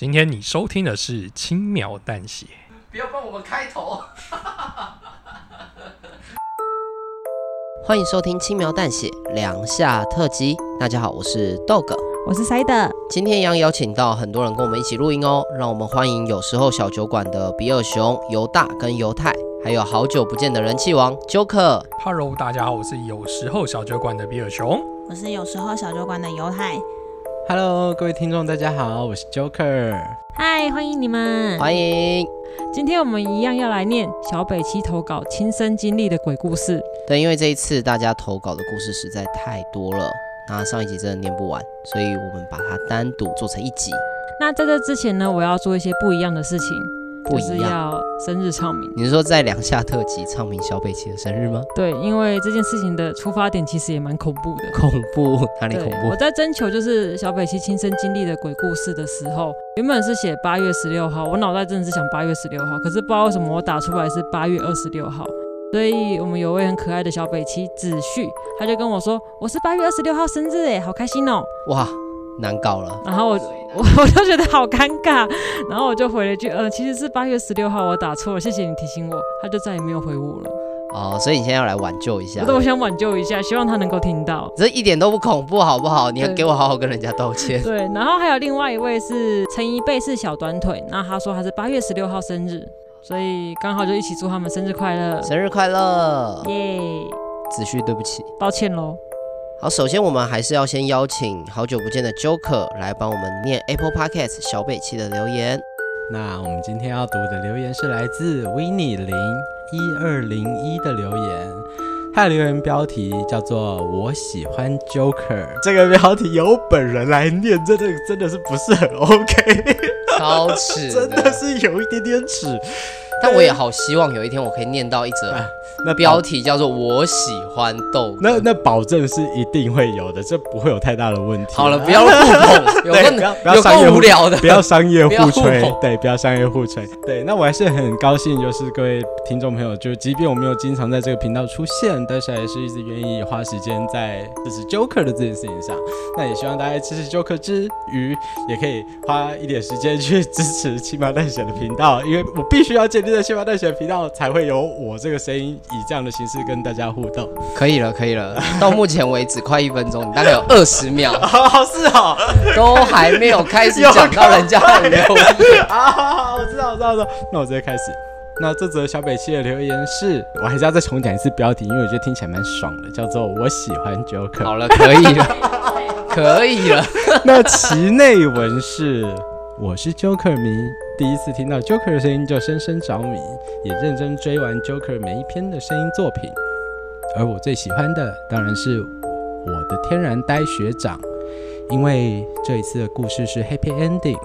今天你收听的是轻描淡写，不要帮我们开头。欢迎收听轻描淡写两下特辑。大家好，我是 Dog，我是 Side。今天一样邀请到很多人跟我们一起录音哦。让我们欢迎有时候小酒馆的比尔熊、犹大跟犹太，还有好久不见的人气王 Joker。Hello，大家好，我是有时候小酒馆的比尔熊，我是有时候小酒馆的犹太。Hello，各位听众，大家好，我是 Joker。嗨，欢迎你们，欢迎。今天我们一样要来念小北七投稿亲身经历的鬼故事。对，因为这一次大家投稿的故事实在太多了，那上一集真的念不完，所以我们把它单独做成一集。那在这之前呢，我要做一些不一样的事情。不一样，就是要生日唱名。你是说在两下特辑唱名小北七的生日吗？对，因为这件事情的出发点其实也蛮恐怖的。恐怖？哪里恐怖？我在征求就是小北七亲身经历的鬼故事的时候，原本是写八月十六号，我脑袋真的是想八月十六号，可是不知道为什么我打出来是八月二十六号。所以我们有位很可爱的小北七子旭，他就跟我说：“我是八月二十六号生日，哎，好开心哦！”哇！难搞了，然后我我我就觉得好尴尬，然后我就回了一句，呃，其实是八月十六号，我打错了，谢谢你提醒我。他就再也没有回我了。哦，所以你现在要来挽救一下？我想挽救一下，希望他能够听到。这一点都不恐怖，好不好？你要给我好好跟人家道歉。对，然后还有另外一位是陈一贝，是小短腿，那他说他是八月十六号生日，所以刚好就一起祝他们生日快乐，生日快乐，耶！子旭，对不起，抱歉喽。好，首先我们还是要先邀请好久不见的 Joker 来帮我们念 Apple Podcast 小北七的留言。那我们今天要读的留言是来自 Winnie 零一二零一的留言，他的留言标题叫做“我喜欢 Joker”。这个标题由本人来念，真的真的是不是很 OK，超耻，真的是有一点点耻。但我也好希望有一天我可以念到一则。那标题叫做“我喜欢豆”，那那保证是一定会有的，这不会有太大的问题。好了，不要互捧，有不要不要商业无聊的，不要商业互吹，对，不要商业互吹。对，那我还是很高兴，就是各位听众朋友，就即便我没有经常在这个频道出现，但是还是一直愿意花时间在支持 Joker 的这件事情上。那也希望大家支持 Joker 之余，也可以花一点时间去支持轻描淡血的频道，因为我必须要建立在轻描淡血的频道，才会有我这个声音。以这样的形式跟大家互动，可以了，可以了。到目前为止，快一分钟，你大概有二十秒，好 是好，都还没有开始讲到人家的留言。好好好，我知道，我知道，我知道。那我直接开始。那这则小北七的留言是，我还是要再重讲一次标题，因为我觉得听起来蛮爽的，叫做“我喜欢 Joker”。好了，可以了，可以了。那其内文是。我是 Joker 迷，第一次听到 Joker 的声音就深深着迷，也认真追完 Joker 每一篇的声音作品。而我最喜欢的当然是我的天然呆学长，因为这一次的故事是 Happy Ending，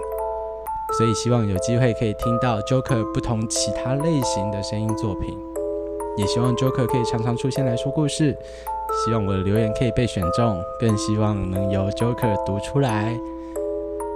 所以希望有机会可以听到 Joker 不同其他类型的声音作品，也希望 Joker 可以常常出现来说故事。希望我的留言可以被选中，更希望能由 Joker 读出来。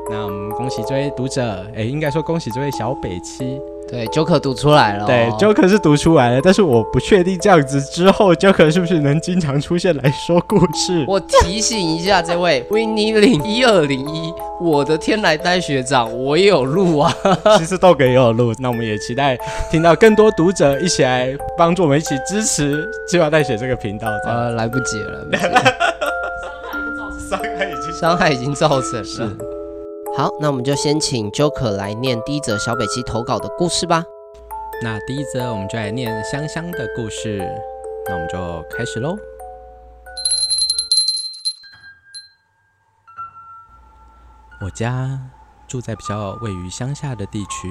那我们恭喜这位读者，哎，应该说恭喜这位小北七。对，Joker 读出来了。对，Joker 是读出来了，但是我不确定这样子之后，Joker 是不是能经常出现来说故事。我提醒一下这位 Winnie 零一二零一，我的天来呆学长，我也有录啊。其实豆哥也有录，那我们也期待听到更多读者一起来帮助我们一起支持轻描淡血这个频道。呃，来不及了，伤害已经伤害已经造成，伤害已经造成了。好，那我们就先请 Joker 来念第一则小北七投稿的故事吧。那第一则我们就来念香香的故事，那我们就开始喽。我家住在比较位于乡下的地区，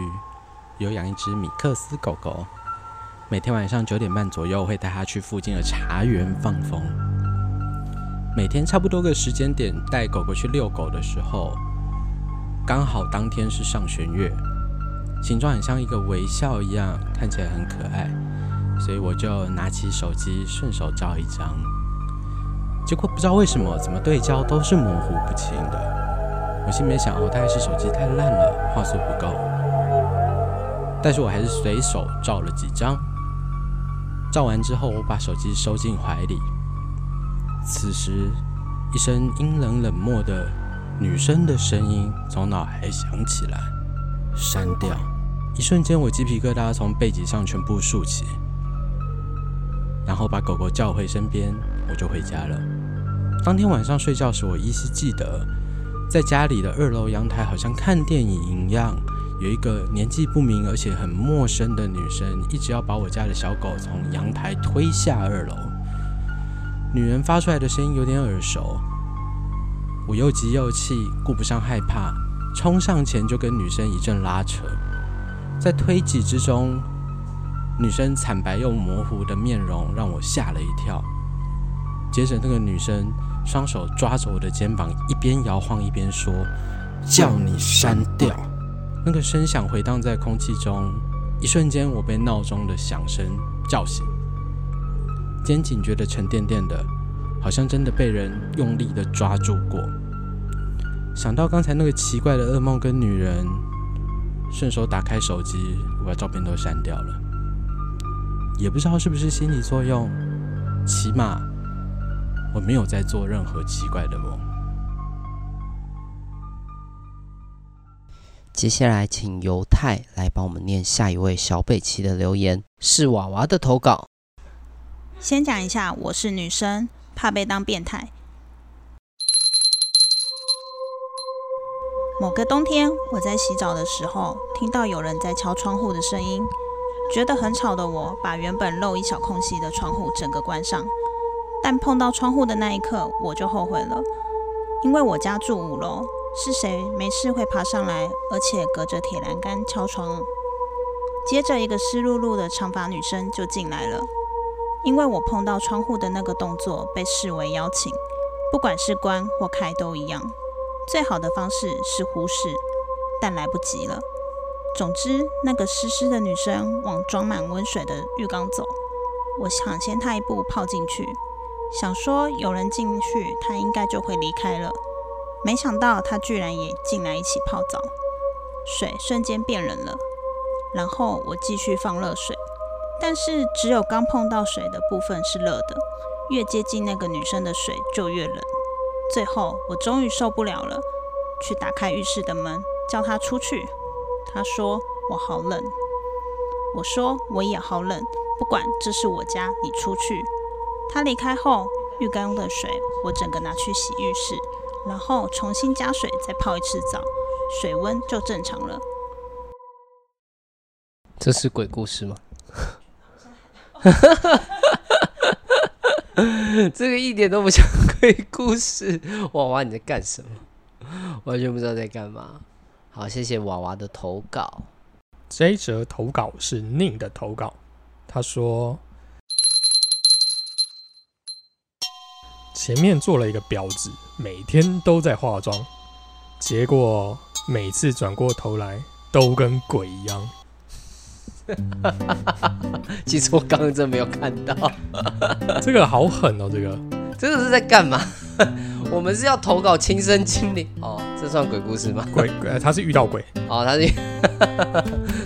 有养一只米克斯狗狗。每天晚上九点半左右会带它去附近的茶园放风。每天差不多个时间点带狗狗去遛狗的时候。刚好当天是上弦月，形状很像一个微笑一样，看起来很可爱，所以我就拿起手机顺手照一张。结果不知道为什么，怎么对焦都是模糊不清的。我心里面想，哦，大概是手机太烂了，画素不够。但是我还是随手照了几张。照完之后，我把手机收进怀里。此时，一声阴冷冷漠的女生的声音从脑海响起来：“删掉。”一瞬间，我鸡皮疙瘩从背脊上全部竖起。然后把狗狗叫回身边，我就回家了。当天晚上睡觉时，我依稀记得，在家里的二楼阳台，好像看电影一样，有一个年纪不明而且很陌生的女生，一直要把我家的小狗从阳台推下二楼。女人发出来的声音有点耳熟，我又急又气，顾不上害怕，冲上前就跟女生一阵拉扯，在推挤之中，女生惨白又模糊的面容让我吓了一跳。接着，那个女生双手抓着我的肩膀，一边摇晃一边说：“叫你删掉。”那个声响回荡在空气中，一瞬间，我被闹钟的响声叫醒，肩颈觉得沉甸甸的，好像真的被人用力的抓住过。想到刚才那个奇怪的噩梦跟女人，顺手打开手机，我把照片都删掉了。也不知道是不是心理作用，起码。我没有在做任何奇怪的梦。接下来，请犹太来帮我们念下一位小北齐的留言，是娃娃的投稿。先讲一下，我是女生，怕被当变态。某个冬天，我在洗澡的时候，听到有人在敲窗户的声音，觉得很吵的我，把原本漏一小空隙的窗户整个关上。但碰到窗户的那一刻，我就后悔了，因为我家住五楼，是谁没事会爬上来，而且隔着铁栏杆敲窗？接着，一个湿漉漉的长发女生就进来了，因为我碰到窗户的那个动作被视为邀请，不管是关或开都一样。最好的方式是忽视，但来不及了。总之，那个湿湿的女生往装满温水的浴缸走，我抢先她一步泡进去。想说有人进去，她应该就会离开了。没想到她居然也进来一起泡澡，水瞬间变冷了。然后我继续放热水，但是只有刚碰到水的部分是热的，越接近那个女生的水就越冷。最后我终于受不了了，去打开浴室的门，叫他出去。他说我好冷，我说我也好冷，不管，这是我家，你出去。他离开后，浴缸的水我整个拿去洗浴室，然后重新加水，再泡一次澡，水温就正常了。这是鬼故事吗？这个一点都不像鬼故事。娃娃你在干什么？完全不知道在干嘛。好，谢谢娃娃的投稿。这一则投稿是宁的投稿，他说。前面做了一个婊子，每天都在化妆，结果每次转过头来都跟鬼一样。其实我刚刚真没有看到，这个好狠哦！这个这个是在干嘛？我们是要投稿亲身经历哦，这算鬼故事吗？鬼，他是遇到鬼哦，他是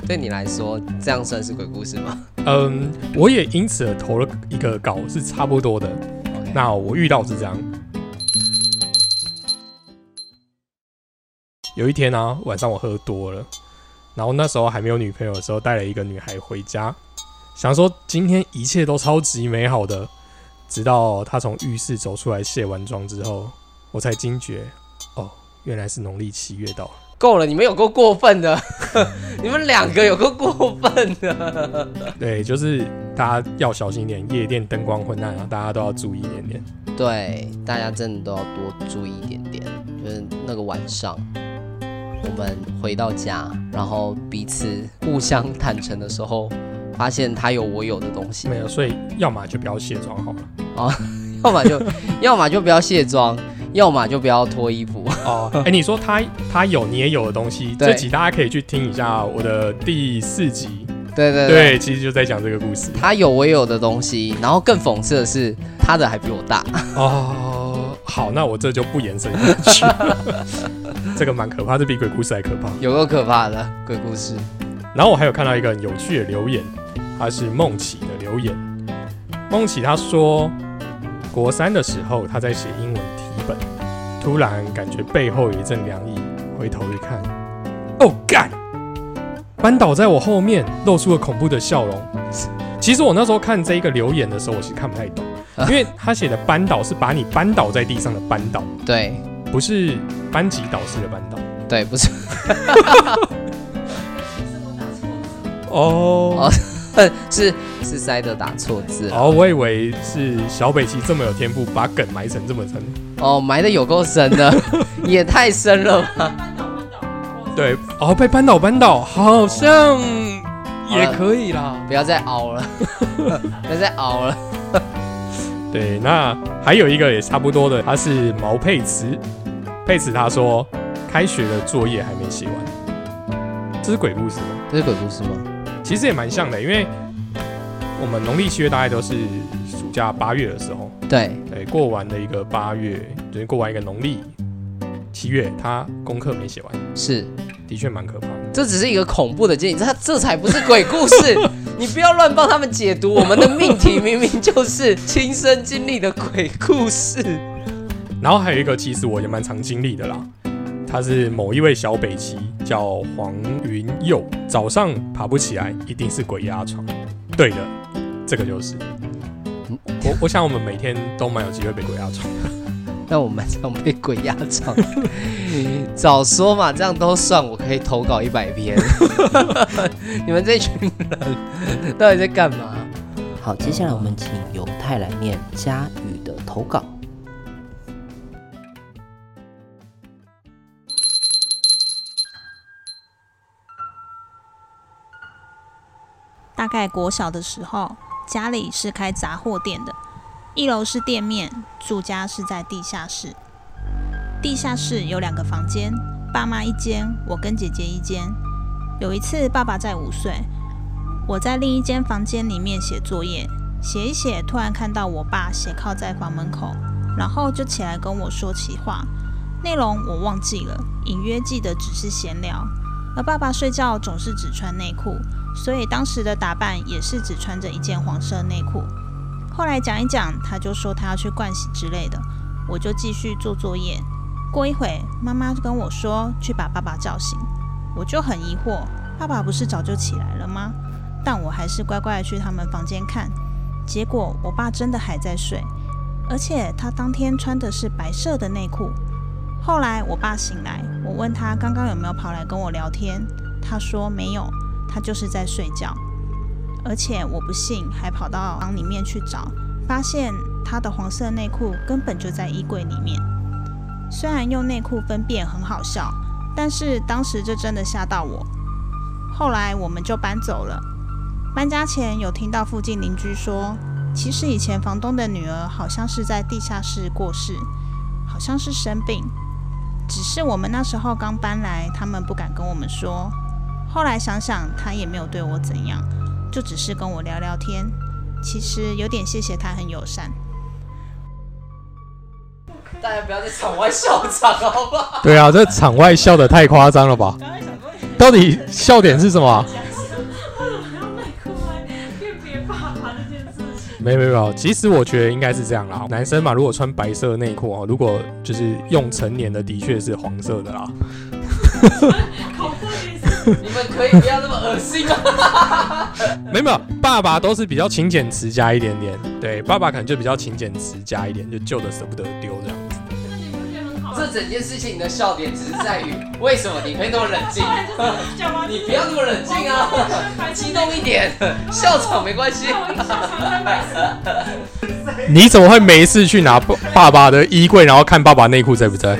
对你来说这样算是鬼故事吗？嗯，我也因此而投了一个稿，是差不多的。那我遇到是这样，有一天呢、啊，晚上我喝多了，然后那时候还没有女朋友的时候，带了一个女孩回家，想说今天一切都超级美好的，直到她从浴室走出来卸完妆之后，我才惊觉，哦，原来是农历七月到了。够了，你们有够过分的，你们两个有够过分的。对，就是大家要小心一点，夜店灯光昏暗啊，大家都要注意一点点。对，大家真的都要多注意一点点。就是那个晚上，我们回到家，然后彼此互相坦诚的时候，发现他有我有的东西。没有，所以要么就不要卸妆好了。啊，要么就 要么就不要卸妆。要么就不要脱衣服。哦，哎、欸，你说他他有你也有的东西，这集大家可以去听一下我的第四集。对对对，对，其实就在讲这个故事。他有我有的东西，然后更讽刺的是，他的还比我大。哦，好，那我这就不延伸下去。这个蛮可怕，这比鬼故事还可怕。有够可怕的鬼故事。然后我还有看到一个很有趣的留言，他是梦琪的留言。梦琪他说，国三的时候他在写英文题本，突然感觉背后有一阵凉意，回头一看，哦干！班导在我后面露出了恐怖的笑容。其实我那时候看这一个留言的时候，我其实看不太懂，因为他写的班导是把你扳倒在地上的班导，对，不是班级导师的班导，对，不是。哦，是是塞德打错字。哦，我以为是小北齐这么有天赋，把梗埋成这么深。哦，埋的有够深的，也太深了吧。对，哦，被扳倒，扳倒，好像也可以啦。不要再熬了，不要再熬了。对，那还有一个也差不多的，他是毛佩慈。佩慈他说，开学的作业还没写完。这是鬼故事吗？这是鬼故事吗？其实也蛮像的，因为我们农历七月大概都是暑假八月的时候。对对，过完的一个八月，就是过完一个农历。七月，他功课没写完，是，的确蛮可怕的。这只是一个恐怖的建议，这这才不是鬼故事，你不要乱帮他们解读。我们的命题明明就是亲身经历的鬼故事。然后还有一个，其实我也蛮常经历的啦。他是某一位小北齐，叫黄云佑，早上爬不起来，一定是鬼压床。对的，这个就是。我我想我们每天都蛮有机会被鬼压床。那我们常被鬼压床，早说嘛，这样都算，我可以投稿一百篇。你们这群人到底在干嘛？好，接下来我们请犹太来念佳宇的投稿。大概国小的时候，家里是开杂货店的。一楼是店面，住家是在地下室。地下室有两个房间，爸妈一间，我跟姐姐一间。有一次，爸爸在午睡，我在另一间房间里面写作业，写一写，突然看到我爸斜靠在房门口，然后就起来跟我说起话，内容我忘记了，隐约记得只是闲聊。而爸爸睡觉总是只穿内裤，所以当时的打扮也是只穿着一件黄色内裤。后来讲一讲，他就说他要去盥洗之类的，我就继续做作业。过一会，妈妈就跟我说去把爸爸叫醒，我就很疑惑，爸爸不是早就起来了吗？但我还是乖乖的去他们房间看，结果我爸真的还在睡，而且他当天穿的是白色的内裤。后来我爸醒来，我问他刚刚有没有跑来跟我聊天，他说没有，他就是在睡觉。而且我不信，还跑到房里面去找，发现他的黄色内裤根本就在衣柜里面。虽然用内裤分辨很好笑，但是当时这真的吓到我。后来我们就搬走了。搬家前有听到附近邻居说，其实以前房东的女儿好像是在地下室过世，好像是生病。只是我们那时候刚搬来，他们不敢跟我们说。后来想想，他也没有对我怎样。就只是跟我聊聊天，其实有点谢谢他很友善。大家不要在场外笑场，好不好？对啊，这场外笑的太夸张了吧？到底笑点是什么？没没有，其实我觉得应该是这样啦。男生嘛，如果穿白色内裤哦，如果就是用成年的，的确是黄色的啦。你们可以不要那么恶心吗？没有，爸爸都是比较勤俭持家一点点。对，爸爸可能就比较勤俭持家一点，就旧的舍不得丢这样子。这整件事情的笑点只是在于，为什么你可以那么冷静？你不要那么冷静啊！激动一点，笑场没关系。你怎么会没事去拿爸爸的衣柜，然后看爸爸内裤在不在？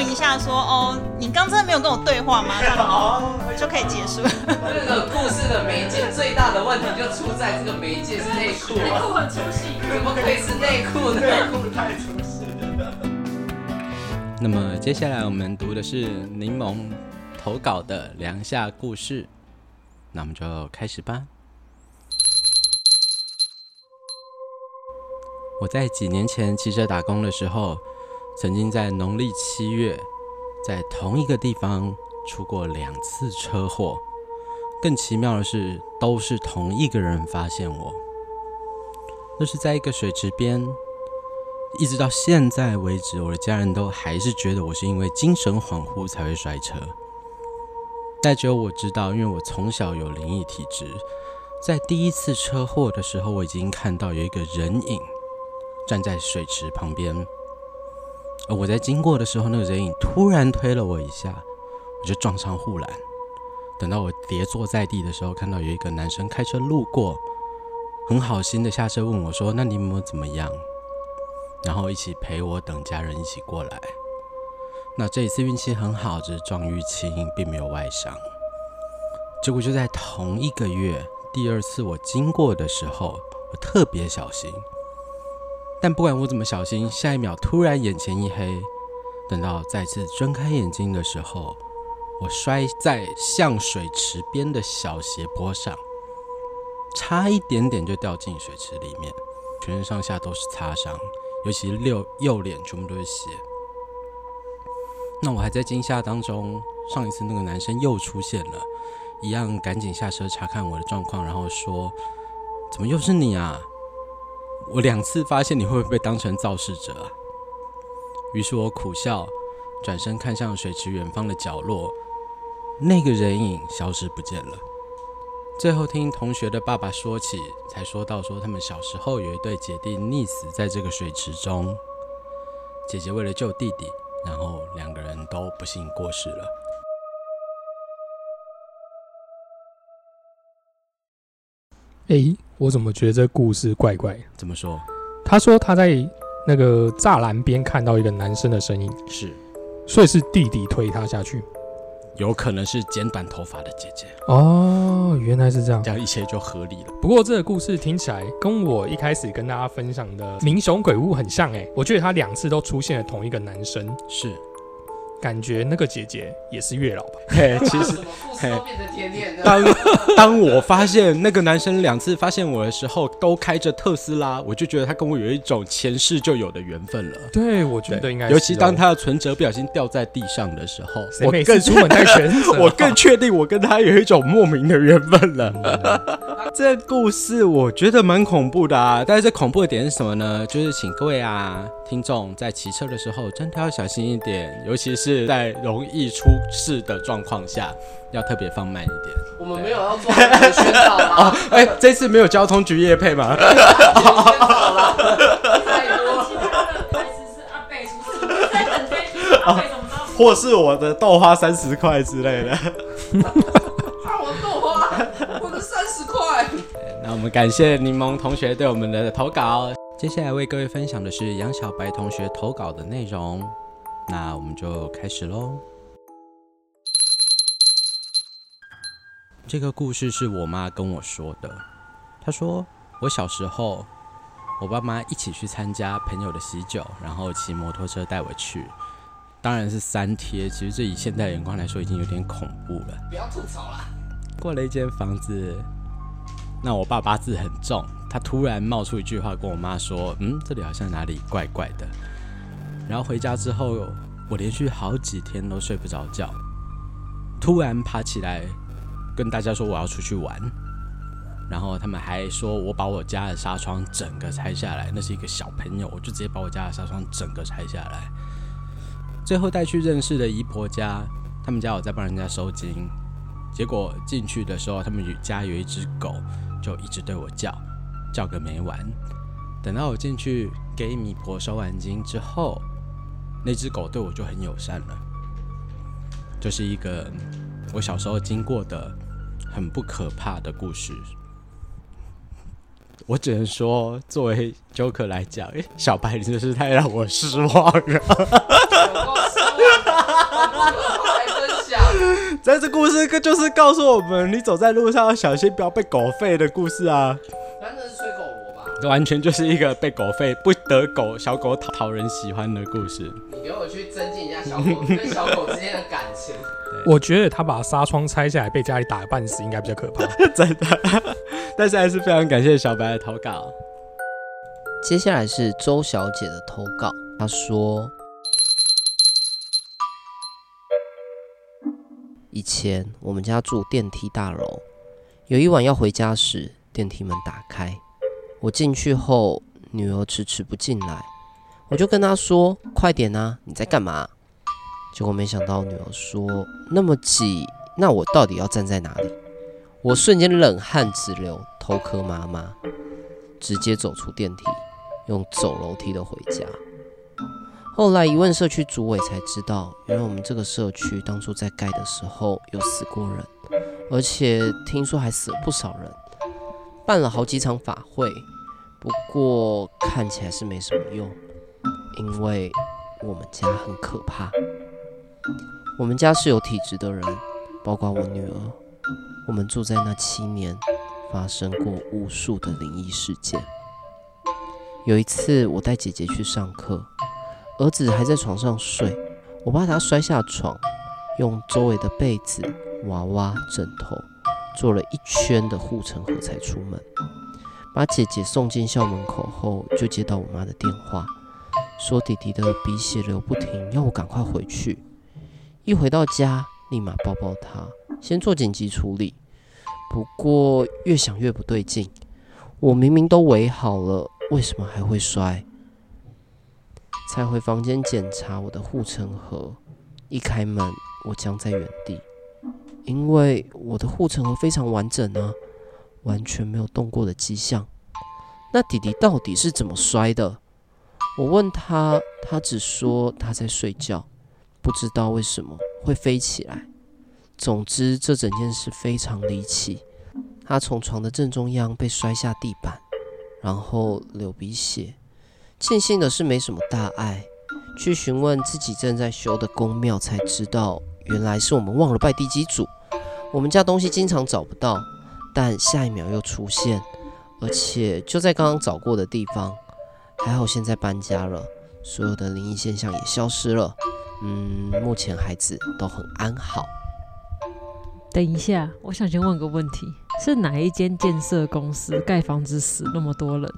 一下说，哦，你刚真的没有跟我对话吗？这样就可以结束。这个故事的媒介最大的问题就出在这个媒介是内裤，内裤很粗细，怎么可以是内裤呢？内裤太粗细了。那么接下来我们读的是柠檬投稿的凉夏故事，那我们就开始吧。我在几年前骑车打工的时候，曾经在农历七月，在同一个地方出过两次车祸。更奇妙的是，都是同一个人发现我。那是在一个水池边，一直到现在为止，我的家人都还是觉得我是因为精神恍惚才会摔车。但只有我知道，因为我从小有灵异体质，在第一次车祸的时候，我已经看到有一个人影。站在水池旁边，我在经过的时候，那个人影突然推了我一下，我就撞上护栏。等到我跌坐在地的时候，看到有一个男生开车路过，很好心的下车问我说：“那你有没有怎么样？”然后一起陪我等家人一起过来。那这一次运气很好，只是撞淤青，并没有外伤。结果就在同一个月，第二次我经过的时候，我特别小心。但不管我怎么小心，下一秒突然眼前一黑。等到再次睁开眼睛的时候，我摔在向水池边的小斜坡上，差一点点就掉进水池里面，全身上下都是擦伤，尤其右右脸全部都是血。那我还在惊吓当中，上一次那个男生又出现了，一样赶紧下车查看我的状况，然后说：“怎么又是你啊？”我两次发现你会不会被当成肇事者啊？于是我苦笑，转身看向水池远方的角落，那个人影消失不见了。最后听同学的爸爸说起，才说到说他们小时候有一对姐弟溺死在这个水池中，姐姐为了救弟弟，然后两个人都不幸过世了。诶，我怎么觉得这故事怪怪？怎么说？他说他在那个栅栏边看到一个男生的身影，是，所以是弟弟推他下去，有可能是剪短头发的姐姐。哦，原来是这样，这样一切就合理了。不过这个故事听起来跟我一开始跟大家分享的民雄鬼屋很像诶，我觉得他两次都出现了同一个男生，是。感觉那个姐姐也是月老吧？嘿，其实，嘿，当当我发现那个男生两次发现我的时候都开着特斯拉，我就觉得他跟我有一种前世就有的缘分了。对，我觉得应该是。尤其当他的存折不小心掉在地上的时候，我更出门带存折，我更确定我跟他有一种莫名的缘分了。这故事我觉得蛮恐怖的啊，但是这恐怖的点是什么呢？就是请各位啊听众在骑车的时候真的要小心一点，尤其是。是在容易出事的状况下，要特别放慢一点。我们没有要做宣导吗？哎、哦欸，这次没有交通局夜配吗？太多。或是我的豆花三十块之类的。啊，我的豆花，我的三十块。那我们感谢柠檬同学对我们的投稿。接下来为各位分享的是杨小白同学投稿的内容。那我们就开始喽。这个故事是我妈跟我说的。她说，我小时候，我爸妈一起去参加朋友的喜酒，然后骑摩托车带我去，当然是三贴。其实这以现代眼光来说，已经有点恐怖了。不要吐槽了。过了一间房子，那我爸八字很重，他突然冒出一句话跟我妈说：“嗯，这里好像哪里怪怪的。”然后回家之后，我连续好几天都睡不着觉，突然爬起来跟大家说我要出去玩，然后他们还说我把我家的纱窗整个拆下来，那是一个小朋友，我就直接把我家的纱窗整个拆下来。最后带去认识的姨婆家，他们家有在帮人家收金，结果进去的时候，他们家有一只狗，就一直对我叫，叫个没完。等到我进去给米婆收完金之后，那只狗对我就很友善了，就是一个我小时候经过的很不可怕的故事。我只能说，作为 Joker 来讲，小白真的是太让我失望了。但这故事就是告诉我们，你走在路上要小心，不要被狗吠的故事啊。完全就是一个被狗吠、不得狗小狗讨讨人喜欢的故事。你给我去增进一下小狗跟小狗之间的感情。我觉得他把纱窗拆下来被家里打个半死，应该比较可怕。真的，但是还是非常感谢小白的投稿。接下来是周小姐的投稿，她说：以前我们家住电梯大楼，有一晚要回家时，电梯门打开，我进去后，女儿迟迟不进来，我就跟她说：“快点啊，你在干嘛？”结果没想到女儿说：“那么挤，那我到底要站在哪里？”我瞬间冷汗直流，头磕妈妈，直接走出电梯，用走楼梯的回家。后来一问社区主委才知道，原来我们这个社区当初在盖的时候有死过人，而且听说还死了不少人。办了好几场法会，不过看起来是没什么用，因为我们家很可怕。我们家是有体质的人，包括我女儿。我们住在那七年，发生过无数的灵异事件。有一次，我带姐姐去上课，儿子还在床上睡，我怕他摔下床，用周围的被子、娃娃、枕头做了一圈的护城河才出门。把姐姐送进校门口后，就接到我妈的电话，说弟弟的鼻血流不停，要我赶快回去。一回到家，立马抱抱他，先做紧急处理。不过越想越不对劲，我明明都围好了，为什么还会摔？才回房间检查我的护城河，一开门我僵在原地，因为我的护城河非常完整啊，完全没有动过的迹象。那弟弟到底是怎么摔的？我问他，他只说他在睡觉。不知道为什么会飞起来。总之，这整件事非常离奇。他从床的正中央被摔下地板，然后流鼻血。庆幸的是没什么大碍。去询问自己正在修的宫庙，才知道原来是我们忘了拜地基主。我们家东西经常找不到，但下一秒又出现，而且就在刚刚找过的地方。还好现在搬家了，所有的灵异现象也消失了。嗯，目前孩子都很安好。等一下，我想先问个问题：是哪一间建设公司盖房子死那么多人？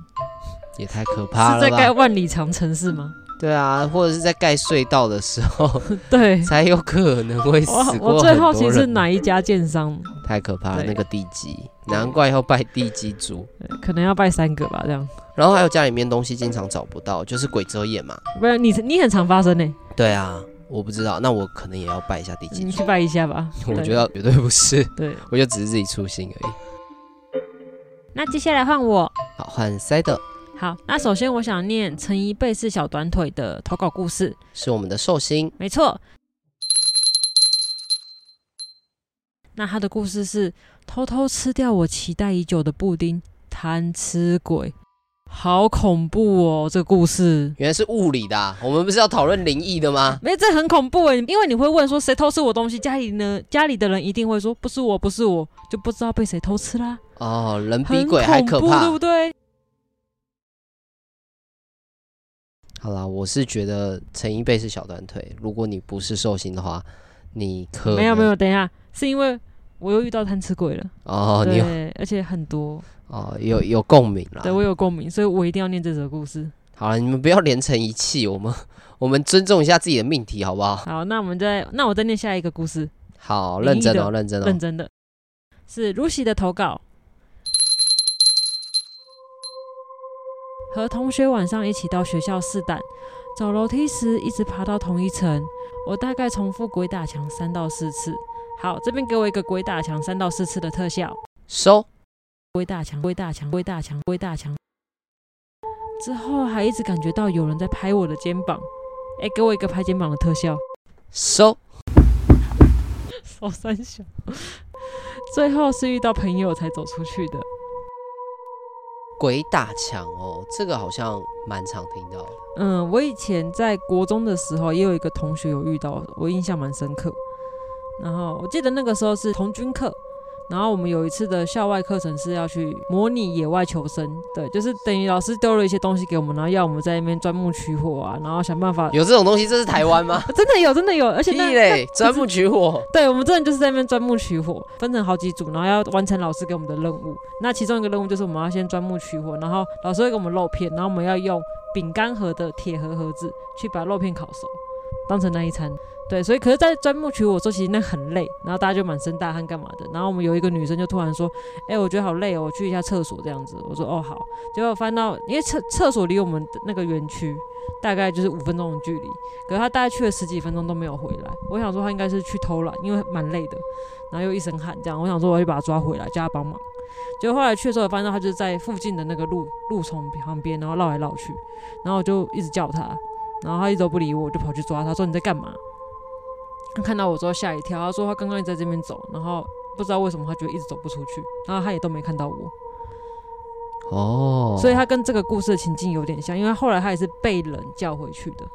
也太可怕了！是在盖万里长城是吗？对啊，或者是在盖隧道的时候，对，才有可能会死过很多人。我最好奇是哪一家建商？太可怕了，那个地基，难怪要拜地基主，可能要拜三个吧，这样。然后还有家里面东西经常找不到，就是鬼遮眼嘛。不是你，你很常发生呢。对啊，我不知道，那我可能也要拜一下地基主。你去拜一下吧。我觉得绝对不是。对，我就只是自己粗心而已。那接下来换我。好，换塞的。好，那首先我想念陈一贝是小短腿的投稿故事，是我们的寿星。没错。那他的故事是偷偷吃掉我期待已久的布丁，贪吃鬼。好恐怖哦！这个故事原来是物理的啊，我们不是要讨论灵异的吗？没，这很恐怖哎，因为你会问说谁偷吃我东西，家里呢？家里的人一定会说不是我，不是我，就不知道被谁偷吃啦。哦，人比鬼还可怕，对不对？好啦，我是觉得陈一贝是小短腿，如果你不是寿星的话，你可没有没有，等一下，是因为我又遇到贪吃鬼了哦，对，你而且很多。哦，有有共鸣啦，对，我有共鸣，所以我一定要念这则故事。好了，你们不要连成一气，我们我们尊重一下自己的命题，好不好？好，那我们再那我再念下一个故事。好，认真哦，认真哦，认真的，是 Lucy 的投稿。和同学晚上一起到学校试胆，走楼梯时一直爬到同一层，我大概重复鬼打墙三到四次。好，这边给我一个鬼打墙三到四次的特效，收。鬼打墙，鬼打墙，鬼打墙，鬼打墙。之后还一直感觉到有人在拍我的肩膀，哎、欸，给我一个拍肩膀的特效。收，手三小。最后是遇到朋友才走出去的。鬼打墙哦，这个好像蛮常听到的。嗯，我以前在国中的时候，也有一个同学有遇到，我印象蛮深刻。然后我记得那个时候是童军课。然后我们有一次的校外课程是要去模拟野外求生，对，就是等于老师丢了一些东西给我们，然后要我们在那边钻木取火啊，然后想办法。有这种东西？这是台湾吗？真的有，真的有，而且那嘞，钻木取火。对，我们真的就是在那边钻木取火，分成好几组，然后要完成老师给我们的任务。那其中一个任务就是我们要先钻木取火，然后老师会给我们肉片，然后我们要用饼干盒的铁盒盒子去把肉片烤熟，当成那一餐。对，所以可是，在钻木取火说，其实那很累，然后大家就满身大汗干嘛的。然后我们有一个女生就突然说：“哎、我觉得好累哦，我去一下厕所这样子。”我说：“哦，好。”结果翻到，因为厕厕所离我们的那个园区大概就是五分钟的距离，可是她大概去了十几分钟都没有回来。我想说她应该是去偷懒，因为蛮累的，然后又一身汗这样。我想说我要去把她抓回来，叫她帮忙。结果后来去的时候，发现她就是在附近的那个路路丛旁边，然后绕来绕去，然后我就一直叫她，然后他一直都不理我，我就跑去抓他，说：“你在干嘛？”他看到我之后吓一跳，他说他刚刚在这边走，然后不知道为什么他觉得一直走不出去，然后他也都没看到我。哦，所以他跟这个故事的情境有点像，因为后来他也是被人叫回去的。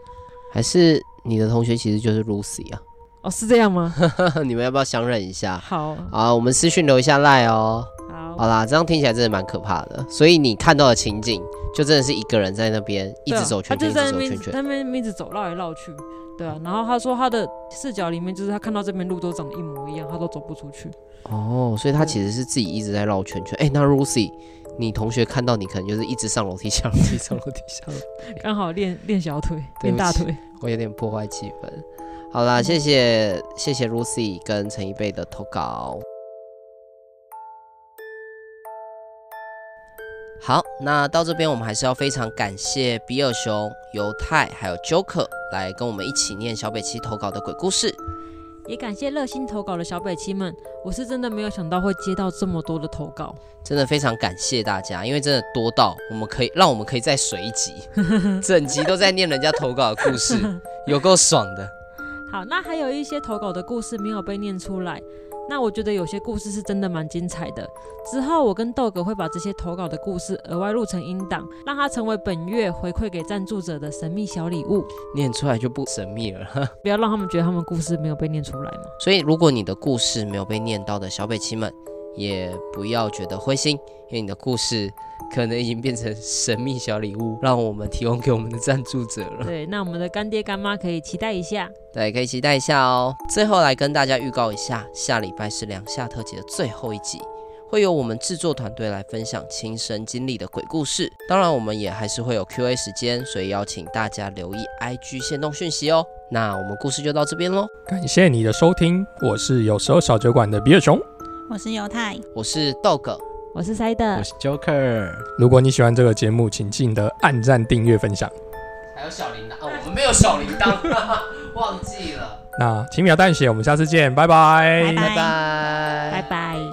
还是你的同学其实就是 Lucy 啊？哦，是这样吗？你们要不要相认一下？好，啊，我们私讯留一下赖哦。好，好啦，这样听起来真的蛮可怕的。所以你看到的情景，就真的是一个人在那边一直走圈圈，一直走圈圈，在那边一直走，绕来绕去。对啊，然后他说他的视角里面就是他看到这边路都长得一模一样，他都走不出去。哦，所以他其实是自己一直在绕圈圈。哎，那 Lucy，你同学看到你可能就是一直上楼梯下楼梯上楼梯下楼梯，刚好练练小腿练大腿，我有点破坏气氛。好啦，谢谢谢谢 Lucy 跟陈一贝的投稿。好，那到这边我们还是要非常感谢比尔熊、犹太还有 Joker 来跟我们一起念小北七投稿的鬼故事，也感谢热心投稿的小北七们，我是真的没有想到会接到这么多的投稿，真的非常感谢大家，因为真的多到我们可以让我们可以再水一集，整集都在念人家投稿的故事，有够爽的。好，那还有一些投稿的故事没有被念出来。那我觉得有些故事是真的蛮精彩的。之后我跟豆哥会把这些投稿的故事额外录成音档，让它成为本月回馈给赞助者的神秘小礼物。念出来就不神秘了，不要让他们觉得他们故事没有被念出来嘛。所以如果你的故事没有被念到的小北七们，也不要觉得灰心，因为你的故事可能已经变成神秘小礼物，让我们提供给我们的赞助者了。对，那我们的干爹干妈可以期待一下。对，可以期待一下哦。最后来跟大家预告一下，下礼拜是两下特辑的最后一集，会由我们制作团队来分享亲身经历的鬼故事。当然，我们也还是会有 Q&A 时间，所以邀请大家留意 IG 限动讯息哦。那我们故事就到这边喽，感谢你的收听，我是有时候小酒馆的比尔熊。我是犹太，我是豆哥，我是塞德，我是 Joker。如果你喜欢这个节目，请记得按赞、订阅、分享。还有小铃铛哦，我们没有小铃铛，忘记了。那轻描淡写，我们下次见，拜拜，拜拜，拜拜。拜拜。